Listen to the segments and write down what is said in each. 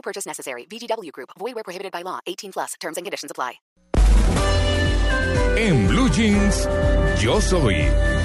No purchase necessary. VGW Group. Void where prohibited by law. 18 plus. Terms and conditions apply. En Blue Jeans, yo soy.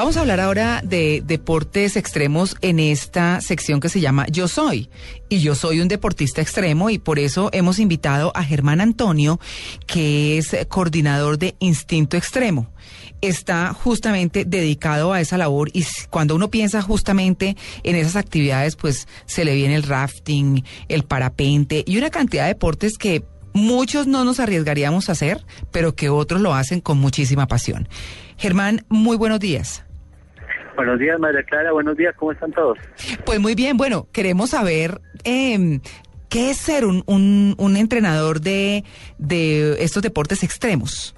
Vamos a hablar ahora de deportes extremos en esta sección que se llama Yo Soy. Y yo soy un deportista extremo y por eso hemos invitado a Germán Antonio, que es coordinador de Instinto Extremo. Está justamente dedicado a esa labor y cuando uno piensa justamente en esas actividades, pues se le viene el rafting, el parapente y una cantidad de deportes que muchos no nos arriesgaríamos a hacer, pero que otros lo hacen con muchísima pasión. Germán, muy buenos días. Buenos días, María Clara. Buenos días, ¿cómo están todos? Pues muy bien, bueno, queremos saber eh, qué es ser un, un, un entrenador de, de estos deportes extremos.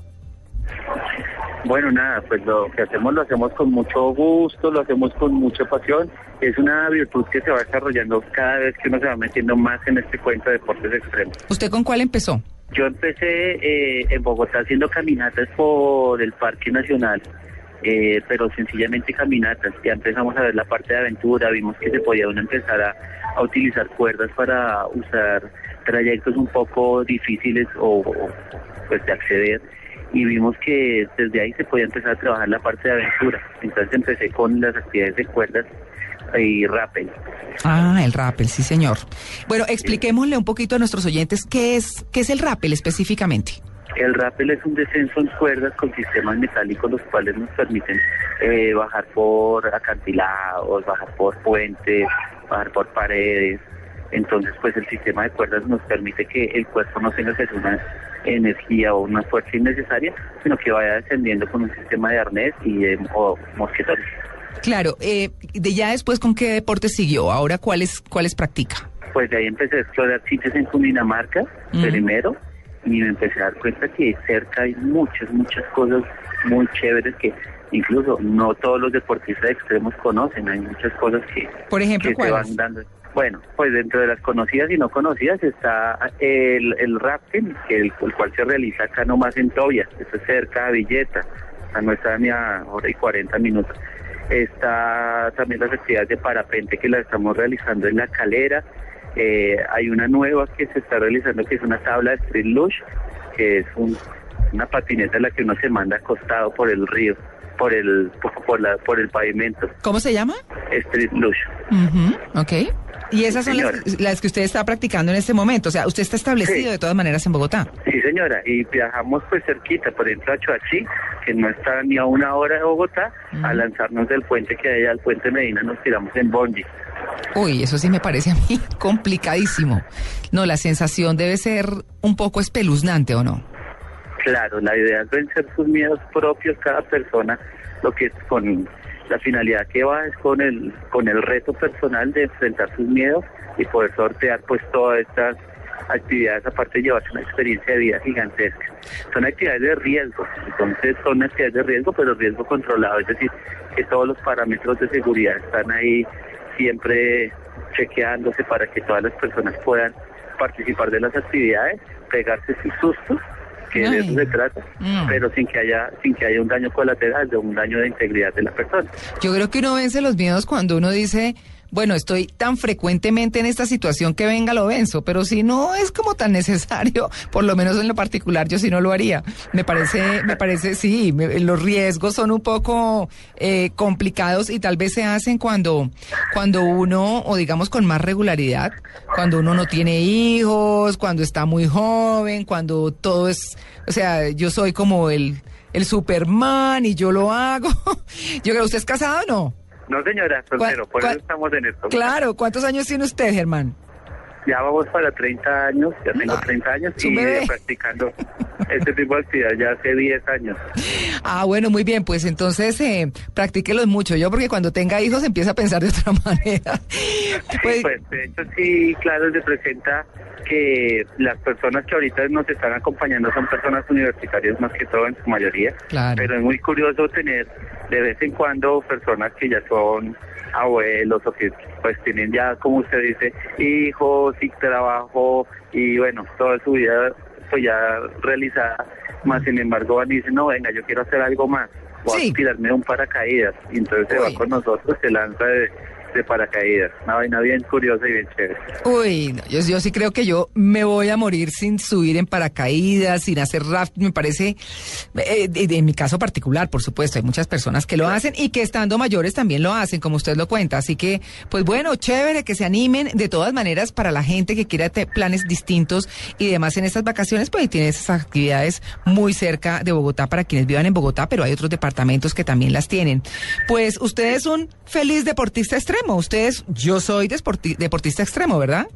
Bueno, nada, pues lo que hacemos lo hacemos con mucho gusto, lo hacemos con mucha pasión. Es una virtud que se va desarrollando cada vez que uno se va metiendo más en este cuento de deportes extremos. ¿Usted con cuál empezó? Yo empecé eh, en Bogotá haciendo caminatas por el Parque Nacional, eh, pero sencillamente caminatas. Ya empezamos a ver la parte de aventura, vimos que se podía uno empezar a, a utilizar cuerdas para usar trayectos un poco difíciles o, o pues de acceder y vimos que desde ahí se podía empezar a trabajar la parte de aventura. Entonces empecé con las actividades de cuerdas y rappel. Ah, el rappel, sí señor. Bueno, expliquémosle un poquito a nuestros oyentes qué es, qué es el rappel específicamente. El rappel es un descenso en cuerdas con sistemas metálicos los cuales nos permiten eh, bajar por acantilados, bajar por puentes, bajar por paredes. Entonces, pues el sistema de cuerdas nos permite que el cuerpo no tenga que una energía o una fuerza innecesaria, sino que vaya descendiendo con un sistema de arnés y de o mosquetones. Claro, eh, de ya después con qué deporte siguió, ahora cuáles cuáles practica. Pues de ahí empecé a explorar sitios en Cundinamarca Ujú. primero y me empecé a dar cuenta que cerca hay muchas, muchas cosas muy chéveres que incluso no todos los deportistas extremos conocen, hay muchas cosas que, Por ejemplo, que se van dando. Bueno, pues dentro de las conocidas y no conocidas está el, el rafting, que el, el cual se realiza acá nomás en Tobias, eso es cerca de Villeta, a no está ni a hora y 40 minutos. Está también las actividades de parapente que las estamos realizando en la calera. Eh, hay una nueva que se está realizando que es una tabla de street luge, que es un- una patineta en la que uno se manda acostado por el río, por el por, por la, por el pavimento. ¿Cómo se llama? Street luge. Ujú, ok. Y esas son las, las que usted está practicando en este momento. O sea, usted está establecido Sí. de todas maneras en Bogotá. Sí, señora, y viajamos pues cerquita, por ejemplo a Choachí, que no está ni a una hora de Bogotá, a lanzarnos del puente que hay allá, al puente Medina, nos tiramos en Bonji. Uy, eso sí me parece a mí complicadísimo. No, la sensación debe ser un poco espeluznante, ¿o no? Claro, la idea es vencer sus miedos propios cada persona, lo que es con la finalidad que va es con el con el reto personal de enfrentar sus miedos y poder sortear pues todas estas actividades aparte de llevarse una experiencia de vida gigantesca. Son actividades de riesgo, entonces son actividades de riesgo, pero riesgo controlado, es decir, que todos los parámetros de seguridad están ahí siempre chequeándose para que todas las personas puedan participar de las actividades, pegarse sus sustos, que de eso se trata, Mm. pero sin que haya sin que haya un daño colateral, de un daño de integridad de la persona. Yo creo que uno vence los miedos cuando uno dice, bueno, estoy tan frecuentemente en esta situación que venga lo venzo, pero si no es como tan necesario, por lo menos en lo particular yo sí no lo haría. Me parece, me parece, sí, me- los riesgos son un poco eh, complicados y tal vez se hacen cuando, cuando uno, o digamos con más regularidad, cuando uno no tiene hijos, cuando está muy joven, cuando todo es, o sea, yo soy como el, el Superman y yo lo hago. Yo creo, ¿usted es casado o no? No, señora, soltero, por eso estamos en esto. Claro, ¿cuántos años tiene usted, Germán? Ya vamos para 30 años, ya tengo No, 30 años y practicando este tipo de actividad ya hace 10 años. Ah, bueno, muy bien, pues entonces eh, practíquelos mucho. Yo porque cuando tenga hijos empieza a pensar de otra manera. Pues, pues de hecho sí, claro, se presenta que las personas que ahorita nos están acompañando son personas universitarias más que todo en su mayoría. Claro. Pero es muy curioso tener de vez en cuando personas que ya son abuelos o que pues tienen ya, como usted dice, hijos y trabajo y bueno, toda su vida pues ya realizada, más sin embargo van y dicen, no, venga, yo quiero hacer algo más, voy Sí. a tirarme un paracaídas y entonces se va con nosotros, se lanza de, de paracaídas, una vaina bien curiosa y bien chévere. Uy, no, yo, yo sí creo que yo me voy a morir sin subir en paracaídas, sin hacer raft. Me parece, eh, en mi caso particular, por supuesto, hay muchas personas que lo hacen y que estando mayores también lo hacen, como usted lo cuenta. Así que, pues bueno, chévere que se animen. De todas maneras, para la gente que quiera planes distintos y demás en estas vacaciones, pues tiene esas actividades muy cerca de Bogotá para quienes vivan en Bogotá, pero hay otros departamentos que también las tienen. Pues usted es un feliz deportista extremo. Usted es, yo soy deporti- deportista extremo, ¿verdad?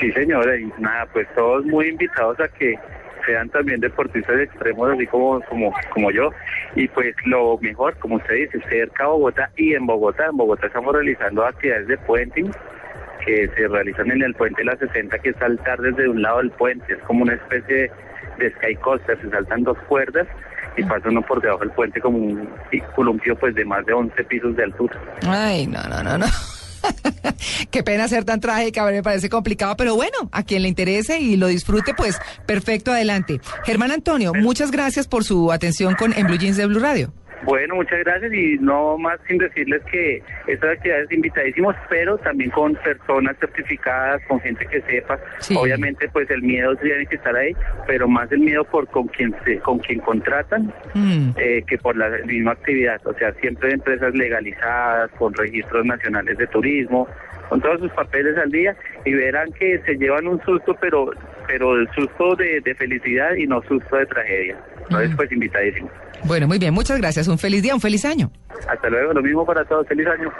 Sí, señora, y nada, pues todos muy invitados a que sean también deportistas extremos, así como, como, como yo. Y pues lo mejor, como usted dice, cerca a Bogotá y en Bogotá. En Bogotá estamos realizando actividades de puenting que se realizan en el puente La 60, que es saltar desde un lado del puente. Es como una especie de sky coaster, se saltan dos cuerdas y pasa uno por debajo del puente como un columpio pues de más de 11 pisos de altura. Ay, no, no, no, no. Qué pena ser tan trágica, me parece complicado, pero bueno, a quien le interese y lo disfrute, pues perfecto, adelante. Germán Antonio, muchas gracias por su atención con En Blue Jeans de Blue Radio. Bueno, muchas gracias y no más sin decirles que estas actividades invitadísimos, pero también con personas certificadas, con gente que sepa. Sí. Obviamente, pues el miedo tiene que estar ahí, pero más el miedo por con quien se, con quien contratan Mm, eh, que por la misma actividad. O sea, siempre empresas legalizadas, con registros nacionales de turismo, con todos sus papeles al día y verán que se llevan un susto, pero pero el susto de, de felicidad y no susto de tragedia. Entonces, pues invitadísimos. Bueno, muy bien, muchas gracias. Un feliz día, un feliz año. Hasta luego, lo mismo para todos. Feliz año.